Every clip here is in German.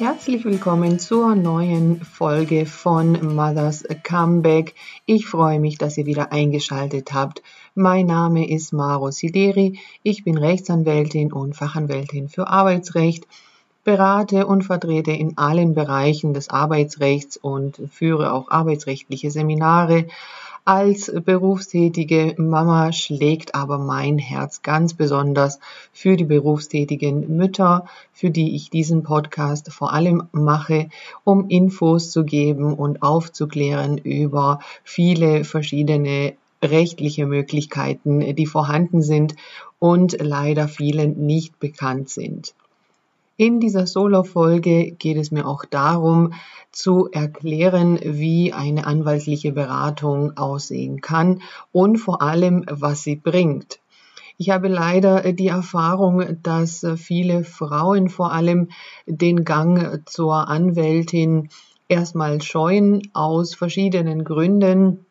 Herzlich willkommen zur neuen Folge von Mother's Comeback. Ich freue mich, dass ihr wieder eingeschaltet habt. Mein Name ist Maro Sideri. Ich bin Rechtsanwältin und Fachanwältin für Arbeitsrecht, berate und vertrete in allen Bereichen des Arbeitsrechts und führe auch arbeitsrechtliche Seminare als berufstätige Mama schlägt aber mein Herz ganz besonders für die berufstätigen Mütter, für die ich diesen Podcast vor allem mache, um Infos zu geben und aufzuklären über viele verschiedene rechtliche Möglichkeiten, die vorhanden sind und leider vielen nicht bekannt sind. In dieser Solo-Folge geht es mir auch darum, zu erklären, wie eine anwaltliche Beratung aussehen kann und vor allem, was sie bringt. Ich habe leider die Erfahrung, dass viele Frauen vor allem den Gang zur Anwältin erstmal scheuen aus verschiedenen Gründen.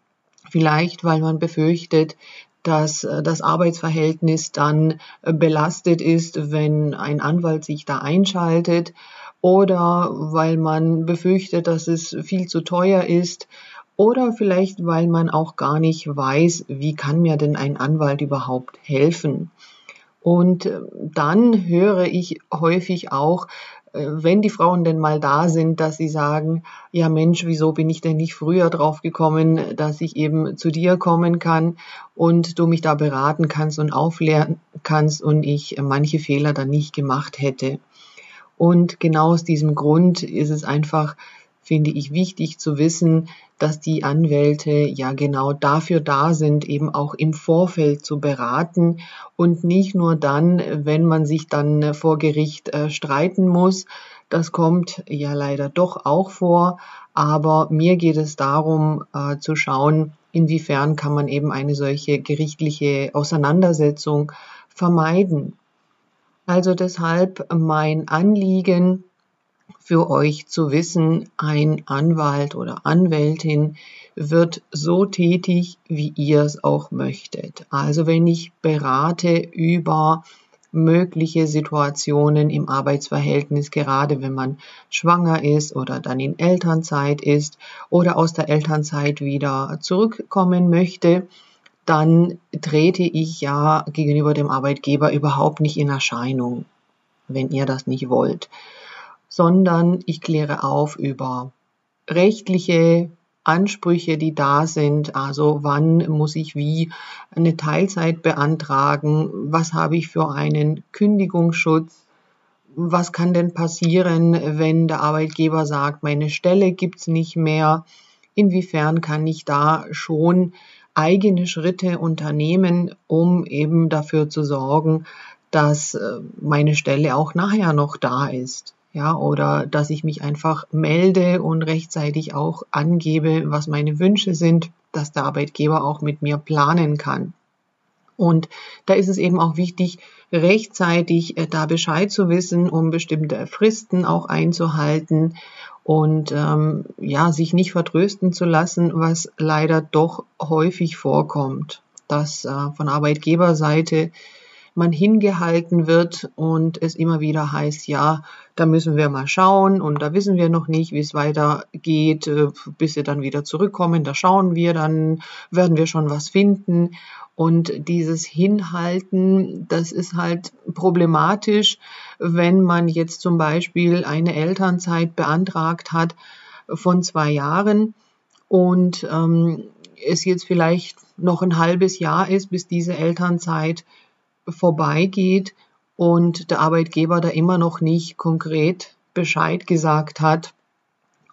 Vielleicht, weil man befürchtet, dass äh, das Arbeitsverhältnis dann äh, belastet ist, wenn ein Anwalt sich da einschaltet oder weil man befürchtet, dass es viel zu teuer ist oder vielleicht weil man auch gar nicht weiß, wie kann mir denn ein Anwalt überhaupt helfen. Und äh, dann höre ich häufig auch, wenn die Frauen denn mal da sind, dass sie sagen, ja Mensch, wieso bin ich denn nicht früher drauf gekommen, dass ich eben zu dir kommen kann und du mich da beraten kannst und aufklären kannst und ich manche Fehler dann nicht gemacht hätte. Und genau aus diesem Grund ist es einfach finde ich wichtig zu wissen, dass die Anwälte ja genau dafür da sind, eben auch im Vorfeld zu beraten und nicht nur dann, wenn man sich dann vor Gericht äh, streiten muss. Das kommt ja leider doch auch vor, aber mir geht es darum äh, zu schauen, inwiefern kann man eben eine solche gerichtliche Auseinandersetzung vermeiden. Also deshalb mein Anliegen, für euch zu wissen, ein Anwalt oder Anwältin wird so tätig, wie ihr es auch möchtet. Also wenn ich berate über mögliche Situationen im Arbeitsverhältnis, gerade wenn man schwanger ist oder dann in Elternzeit ist oder aus der Elternzeit wieder zurückkommen möchte, dann trete ich ja gegenüber dem Arbeitgeber überhaupt nicht in Erscheinung, wenn ihr das nicht wollt sondern ich kläre auf über rechtliche Ansprüche, die da sind. Also wann muss ich wie eine Teilzeit beantragen? Was habe ich für einen Kündigungsschutz? Was kann denn passieren, wenn der Arbeitgeber sagt, meine Stelle gibt's nicht mehr? Inwiefern kann ich da schon eigene Schritte unternehmen, um eben dafür zu sorgen, dass äh, meine Stelle auch nachher noch da ist? Ja, oder dass ich mich einfach melde und rechtzeitig auch angebe, was meine Wünsche sind, dass der Arbeitgeber auch mit mir planen kann. Und da ist es eben auch wichtig, rechtzeitig äh, da Bescheid zu wissen, um bestimmte Fristen auch einzuhalten und ähm, ja, sich nicht vertrösten zu lassen, was leider doch häufig vorkommt, dass äh, von Arbeitgeberseite man hingehalten wird und es immer wieder heißt, ja, da müssen wir mal schauen und da wissen wir noch nicht, wie es weitergeht, äh, bis sie dann wieder zurückkommen, da schauen wir, dann werden wir schon was finden. Und dieses Hinhalten, das ist halt problematisch, wenn man jetzt zum Beispiel eine Elternzeit beantragt hat von zwei Jahren und ähm, es jetzt vielleicht noch ein halbes Jahr ist, bis diese Elternzeit vorbeigeht und der Arbeitgeber da immer noch nicht konkret Bescheid gesagt hat,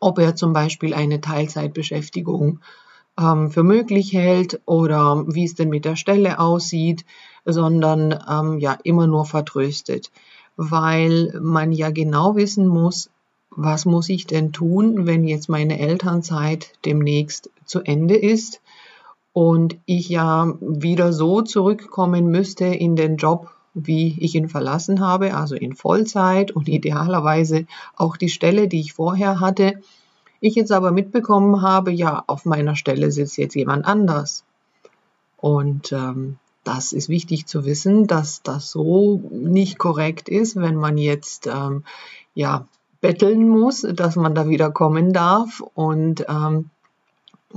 ob er zum Beispiel eine Teilzeitbeschäftigung ähm, für möglich hält oder wie es denn mit der Stelle aussieht, sondern ähm, ja immer nur vertröstet, weil man ja genau wissen muss, was muss ich denn tun, wenn jetzt meine Elternzeit demnächst zu Ende ist und ich ja wieder so zurückkommen müsste in den Job, wie ich ihn verlassen habe, also in Vollzeit und idealerweise auch die Stelle, die ich vorher hatte. Ich jetzt aber mitbekommen habe, ja, auf meiner Stelle sitzt jetzt jemand anders. Und ähm, das ist wichtig zu wissen, dass das so nicht korrekt ist, wenn man jetzt ähm, ja betteln muss, dass man da wieder kommen darf und ähm,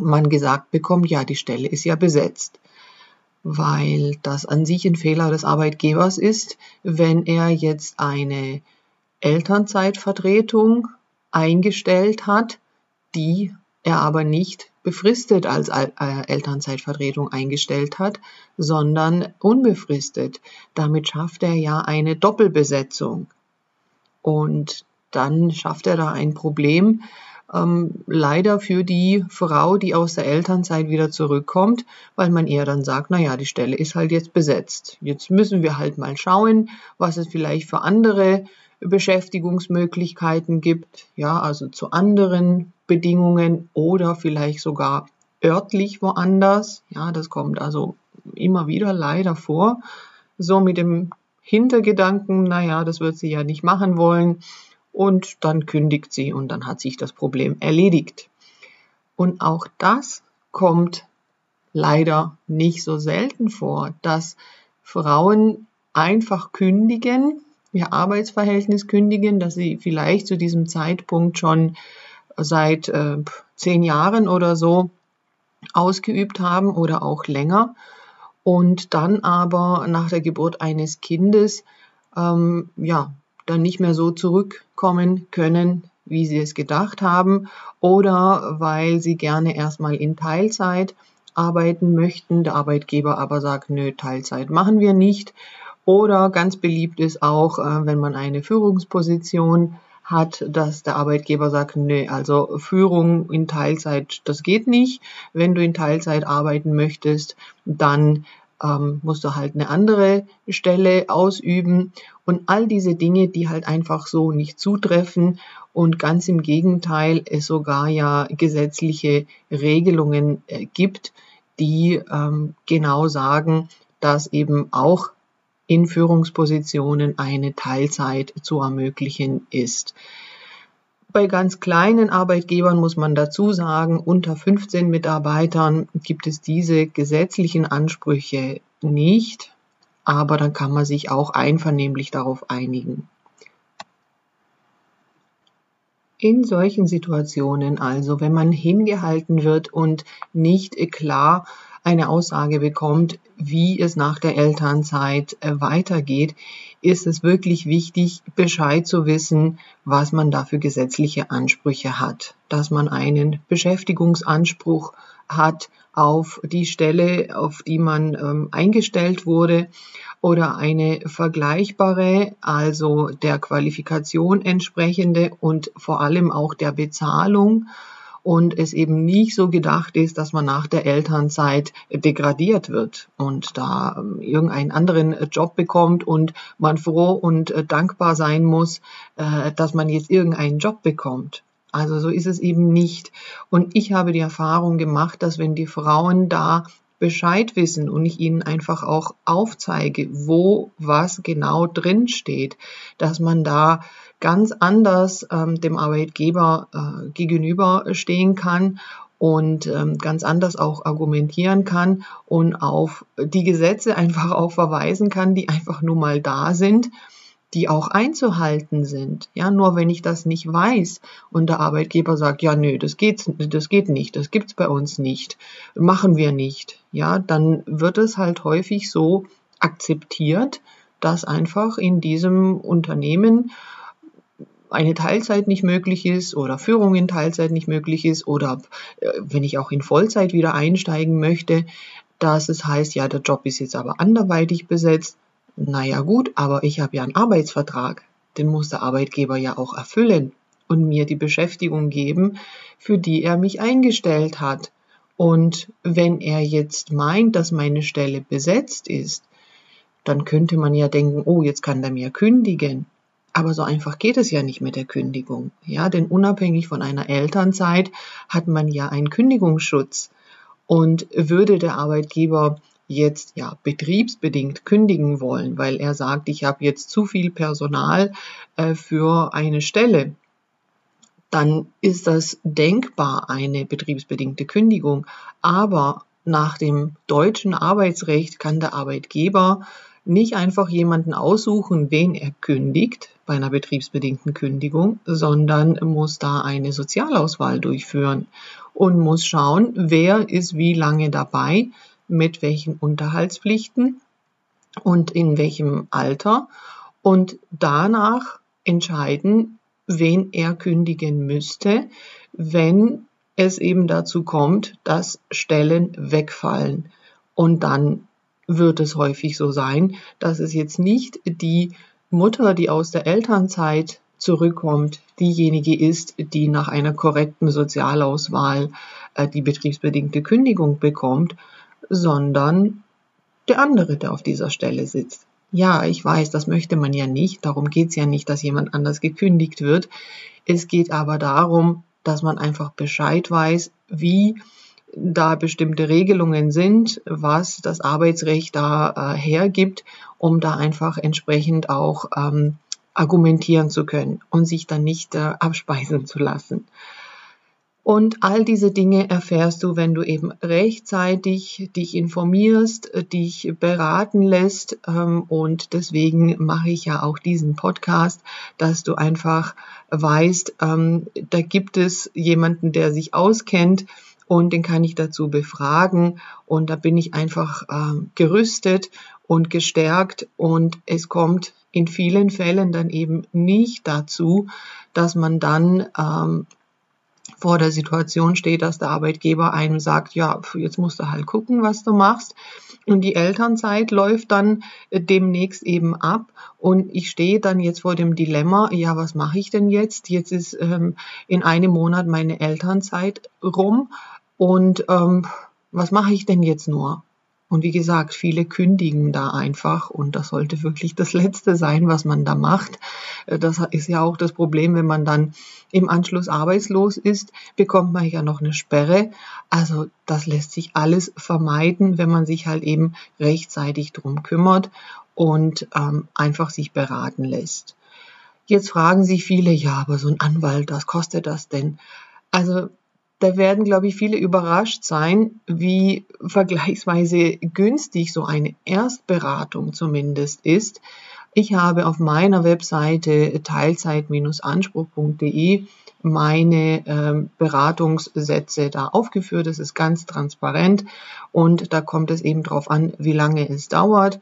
man gesagt bekommt, ja, die Stelle ist ja besetzt, weil das an sich ein Fehler des Arbeitgebers ist, wenn er jetzt eine Elternzeitvertretung eingestellt hat, die er aber nicht befristet als äh, Elternzeitvertretung eingestellt hat, sondern unbefristet. Damit schafft er ja eine Doppelbesetzung. Und dann schafft er da ein Problem, ähm, leider für die Frau, die aus der Elternzeit wieder zurückkommt, weil man eher dann sagt, naja, die Stelle ist halt jetzt besetzt. Jetzt müssen wir halt mal schauen, was es vielleicht für andere Beschäftigungsmöglichkeiten gibt, ja, also zu anderen Bedingungen oder vielleicht sogar örtlich woanders. Ja, das kommt also immer wieder leider vor. So mit dem Hintergedanken, naja, das wird sie ja nicht machen wollen. Und dann kündigt sie und dann hat sich das Problem erledigt. Und auch das kommt leider nicht so selten vor, dass Frauen einfach kündigen, ihr Arbeitsverhältnis kündigen, dass sie vielleicht zu diesem Zeitpunkt schon seit äh, zehn Jahren oder so ausgeübt haben oder auch länger und dann aber nach der Geburt eines Kindes ähm, ja dann nicht mehr so zurückkommen können, wie sie es gedacht haben oder weil sie gerne erstmal in Teilzeit arbeiten möchten, der Arbeitgeber aber sagt, nö, Teilzeit machen wir nicht oder ganz beliebt ist auch, äh, wenn man eine Führungsposition hat, dass der Arbeitgeber sagt, nee, also Führung in Teilzeit, das geht nicht. Wenn du in Teilzeit arbeiten möchtest, dann ähm, musst du halt eine andere Stelle ausüben und all diese Dinge, die halt einfach so nicht zutreffen und ganz im Gegenteil es sogar ja gesetzliche Regelungen äh, gibt, die ähm, genau sagen, dass eben auch in Führungspositionen eine Teilzeit zu ermöglichen ist. Bei ganz kleinen Arbeitgebern muss man dazu sagen, unter 15 Mitarbeitern gibt es diese gesetzlichen Ansprüche nicht, aber dann kann man sich auch einvernehmlich darauf einigen. In solchen Situationen also, wenn man hingehalten wird und nicht klar eine Aussage bekommt, wie es nach der Elternzeit äh, weitergeht, ist es wirklich wichtig, Bescheid zu wissen, was man da für gesetzliche Ansprüche hat. Dass man einen Beschäftigungsanspruch hat auf die Stelle, auf die man ähm, eingestellt wurde oder eine vergleichbare, also der Qualifikation entsprechende und vor allem auch der Bezahlung und es eben nicht so gedacht ist, dass man nach der Elternzeit degradiert wird und da ähm, irgendeinen anderen Job bekommt und man froh und äh, dankbar sein muss, äh, dass man jetzt irgendeinen Job bekommt. Also so ist es eben nicht. Und ich habe die Erfahrung gemacht, dass wenn die Frauen da Bescheid wissen und ich ihnen einfach auch aufzeige, wo was genau drin steht, dass man da ganz anders ähm, dem Arbeitgeber äh, gegenüberstehen kann und ähm, ganz anders auch argumentieren kann und auf die Gesetze einfach auch verweisen kann, die einfach nur mal da sind, die auch einzuhalten sind. Ja, nur wenn ich das nicht weiß und der Arbeitgeber sagt, ja, nö, das geht, das geht nicht, das gibt's bei uns nicht, machen wir nicht. Ja, dann wird es halt häufig so akzeptiert, dass einfach in diesem Unternehmen eine Teilzeit nicht möglich ist oder Führung in Teilzeit nicht möglich ist oder äh, wenn ich auch in Vollzeit wieder einsteigen möchte, dass es heißt, ja, der Job ist jetzt aber anderweitig besetzt. Naja gut, aber ich habe ja einen Arbeitsvertrag. Den muss der Arbeitgeber ja auch erfüllen und mir die Beschäftigung geben, für die er mich eingestellt hat. Und wenn er jetzt meint, dass meine Stelle besetzt ist, dann könnte man ja denken, oh, jetzt kann er mir kündigen. Aber so einfach geht es ja nicht mit der Kündigung. Ja, denn unabhängig von einer Elternzeit hat man ja einen Kündigungsschutz. Und würde der Arbeitgeber jetzt ja betriebsbedingt kündigen wollen, weil er sagt, ich habe jetzt zu viel Personal äh, für eine Stelle, dann ist das denkbar eine betriebsbedingte Kündigung. Aber nach dem deutschen Arbeitsrecht kann der Arbeitgeber nicht einfach jemanden aussuchen, wen er kündigt bei einer betriebsbedingten Kündigung, sondern muss da eine Sozialauswahl durchführen und muss schauen, wer ist wie lange dabei, mit welchen Unterhaltspflichten und in welchem Alter und danach entscheiden, wen er kündigen müsste, wenn es eben dazu kommt, dass Stellen wegfallen. Und dann wird es häufig so sein, dass es jetzt nicht die Mutter, die aus der Elternzeit zurückkommt, diejenige ist, die nach einer korrekten Sozialauswahl äh, die betriebsbedingte Kündigung bekommt, sondern der andere, der auf dieser Stelle sitzt. Ja, ich weiß, das möchte man ja nicht. Darum geht es ja nicht, dass jemand anders gekündigt wird. Es geht aber darum, dass man einfach Bescheid weiß, wie da bestimmte Regelungen sind, was das Arbeitsrecht da äh, hergibt, um da einfach entsprechend auch ähm, argumentieren zu können und sich dann nicht äh, abspeisen zu lassen. Und all diese Dinge erfährst du, wenn du eben rechtzeitig dich informierst, dich beraten lässt. Ähm, und deswegen mache ich ja auch diesen Podcast, dass du einfach weißt, ähm, da gibt es jemanden, der sich auskennt und den kann ich dazu befragen. Und da bin ich einfach ähm, gerüstet und gestärkt und es kommt in vielen Fällen dann eben nicht dazu, dass man dann ähm, vor der Situation steht, dass der Arbeitgeber einem sagt, ja, jetzt musst du halt gucken, was du machst. Und die Elternzeit läuft dann äh, demnächst eben ab. Und ich stehe dann jetzt vor dem Dilemma, ja, was mache ich denn jetzt? Jetzt ist ähm, in einem Monat meine Elternzeit rum. Und ähm, was mache ich denn jetzt nur? Und wie gesagt, viele kündigen da einfach und das sollte wirklich das Letzte sein, was man da macht. Äh, das ist ja auch das Problem, wenn man dann im Anschluss arbeitslos ist, bekommt man ja noch eine Sperre. Also das lässt sich alles vermeiden, wenn man sich halt eben rechtzeitig drum kümmert und ähm, einfach sich beraten lässt. Jetzt fragen sich viele, ja, aber so ein Anwalt, was kostet das denn? Also da werden, glaube ich, viele überrascht sein, wie vergleichsweise günstig so eine Erstberatung zumindest ist. Ich habe auf meiner Webseite teilzeit-anspruch.de meine äh, Beratungssätze da aufgeführt. Das ist ganz transparent und da kommt es eben darauf an, wie lange es dauert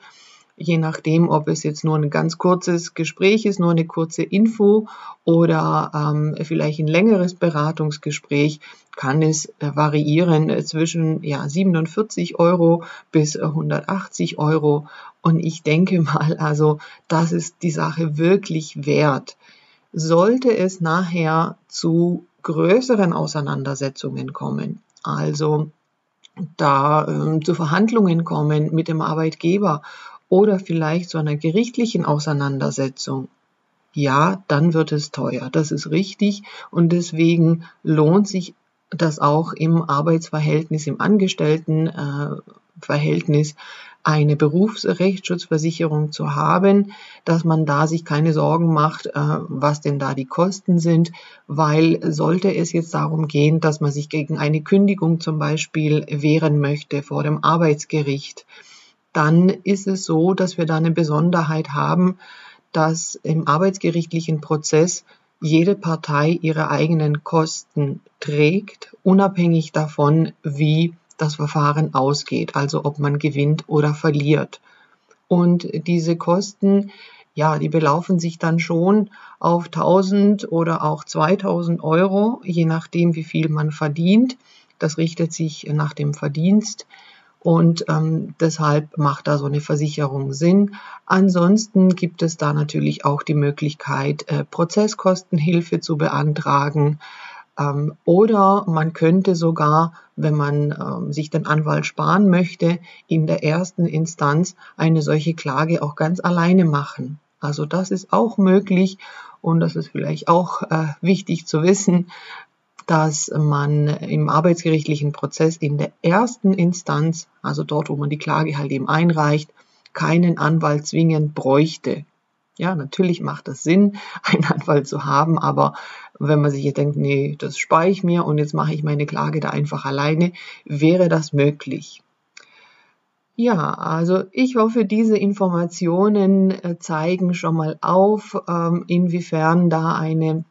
je nachdem, ob es jetzt nur ein ganz kurzes Gespräch ist, nur eine kurze Info oder ähm, vielleicht ein längeres Beratungsgespräch, kann es äh, variieren zwischen ja, 47 Euro bis 180 Euro. Und ich denke mal, also das ist die Sache wirklich wert. Sollte es nachher zu größeren Auseinandersetzungen kommen, also da ähm, zu Verhandlungen kommen mit dem Arbeitgeber oder vielleicht zu einer gerichtlichen Auseinandersetzung, ja, dann wird es teuer. Das ist richtig. Und deswegen lohnt sich das auch im Arbeitsverhältnis, im Angestelltenverhältnis eine Berufsrechtsschutzversicherung zu haben, dass man da sich keine Sorgen macht, äh, was denn da die Kosten sind, weil sollte es jetzt darum gehen, dass man sich gegen eine Kündigung zum Beispiel wehren möchte vor dem Arbeitsgericht, dann ist es so, dass wir da eine Besonderheit haben, dass im arbeitsgerichtlichen Prozess jede Partei ihre eigenen Kosten trägt, unabhängig davon, wie das Verfahren ausgeht, also ob man gewinnt oder verliert. Und diese Kosten, ja, die belaufen sich dann schon auf 1000 oder auch 2000 Euro, je nachdem, wie viel man verdient. Das richtet sich nach dem Verdienst. Und ähm, deshalb macht da so eine Versicherung Sinn. Ansonsten gibt es da natürlich auch die Möglichkeit, äh, Prozesskostenhilfe zu beantragen. Ähm, oder man könnte sogar, wenn man ähm, sich den Anwalt sparen möchte, in der ersten Instanz eine solche Klage auch ganz alleine machen. Also das ist auch möglich und das ist vielleicht auch äh, wichtig zu wissen dass man im arbeitsgerichtlichen Prozess in der ersten Instanz, also dort, wo man die Klage halt eben einreicht, keinen Anwalt zwingend bräuchte. Ja, natürlich macht es Sinn, einen Anwalt zu haben, aber wenn man sich jetzt denkt, nee, das spare ich mir und jetzt mache ich meine Klage da einfach alleine, wäre das möglich. Ja, also ich hoffe, diese Informationen äh, zeigen schon mal auf, ähm, inwiefern da eine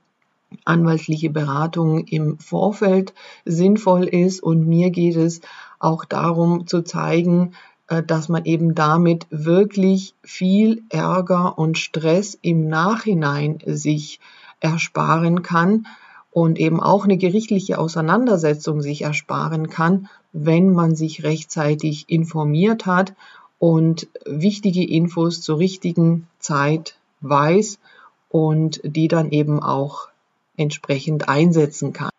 anwaltliche Beratung im Vorfeld sinnvoll ist. Und mir geht es auch darum zu zeigen, äh, dass man eben damit wirklich viel Ärger und Stress im Nachhinein sich ersparen kann und eben auch eine gerichtliche Auseinandersetzung sich ersparen kann, wenn man sich rechtzeitig informiert hat und wichtige Infos zur richtigen Zeit weiß und die dann eben auch entsprechend einsetzen kann.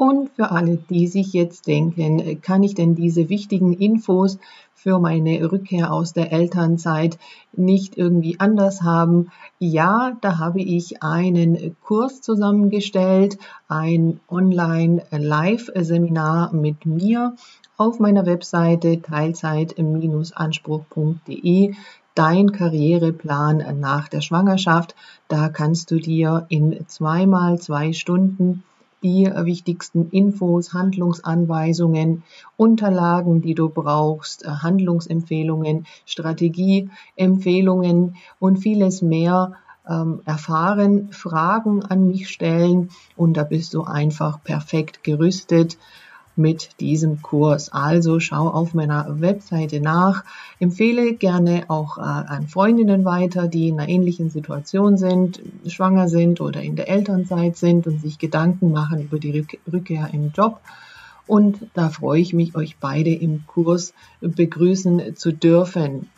Und für alle, die sich jetzt denken, kann ich denn diese wichtigen Infos für meine Rückkehr aus der Elternzeit nicht irgendwie anders haben? Ja, da habe ich einen Kurs zusammengestellt, ein Online-Live-Seminar mit mir auf meiner Webseite teilzeit-anspruch.de dein Karriereplan nach der Schwangerschaft. Da kannst du dir in zweimal zwei Stunden die wichtigsten Infos, Handlungsanweisungen, Unterlagen, die du brauchst, Handlungsempfehlungen, Strategieempfehlungen und vieles mehr ähm, erfahren, Fragen an mich stellen und da bist du einfach perfekt gerüstet mit diesem Kurs. Also schau auf meiner Webseite nach. Empfehle gerne auch äh, an Freundinnen weiter, die in einer ähnlichen Situation sind, schwanger sind oder in der Elternzeit sind und sich Gedanken machen über die Rückkehr im Job. Und da freue ich mich, euch beide im Kurs begrüßen zu dürfen.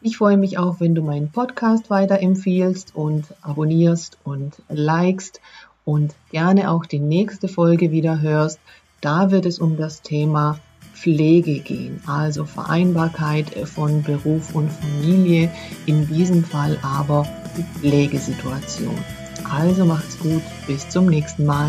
Ich freue mich auch, wenn du meinen Podcast weiterempfiehlst und abonnierst und likest und gerne auch die nächste Folge wieder hörst. Da wird es um das Thema Pflege gehen, also Vereinbarkeit von Beruf und Familie, in diesem Fall aber die Pflegesituation. Also macht's gut, bis zum nächsten Mal.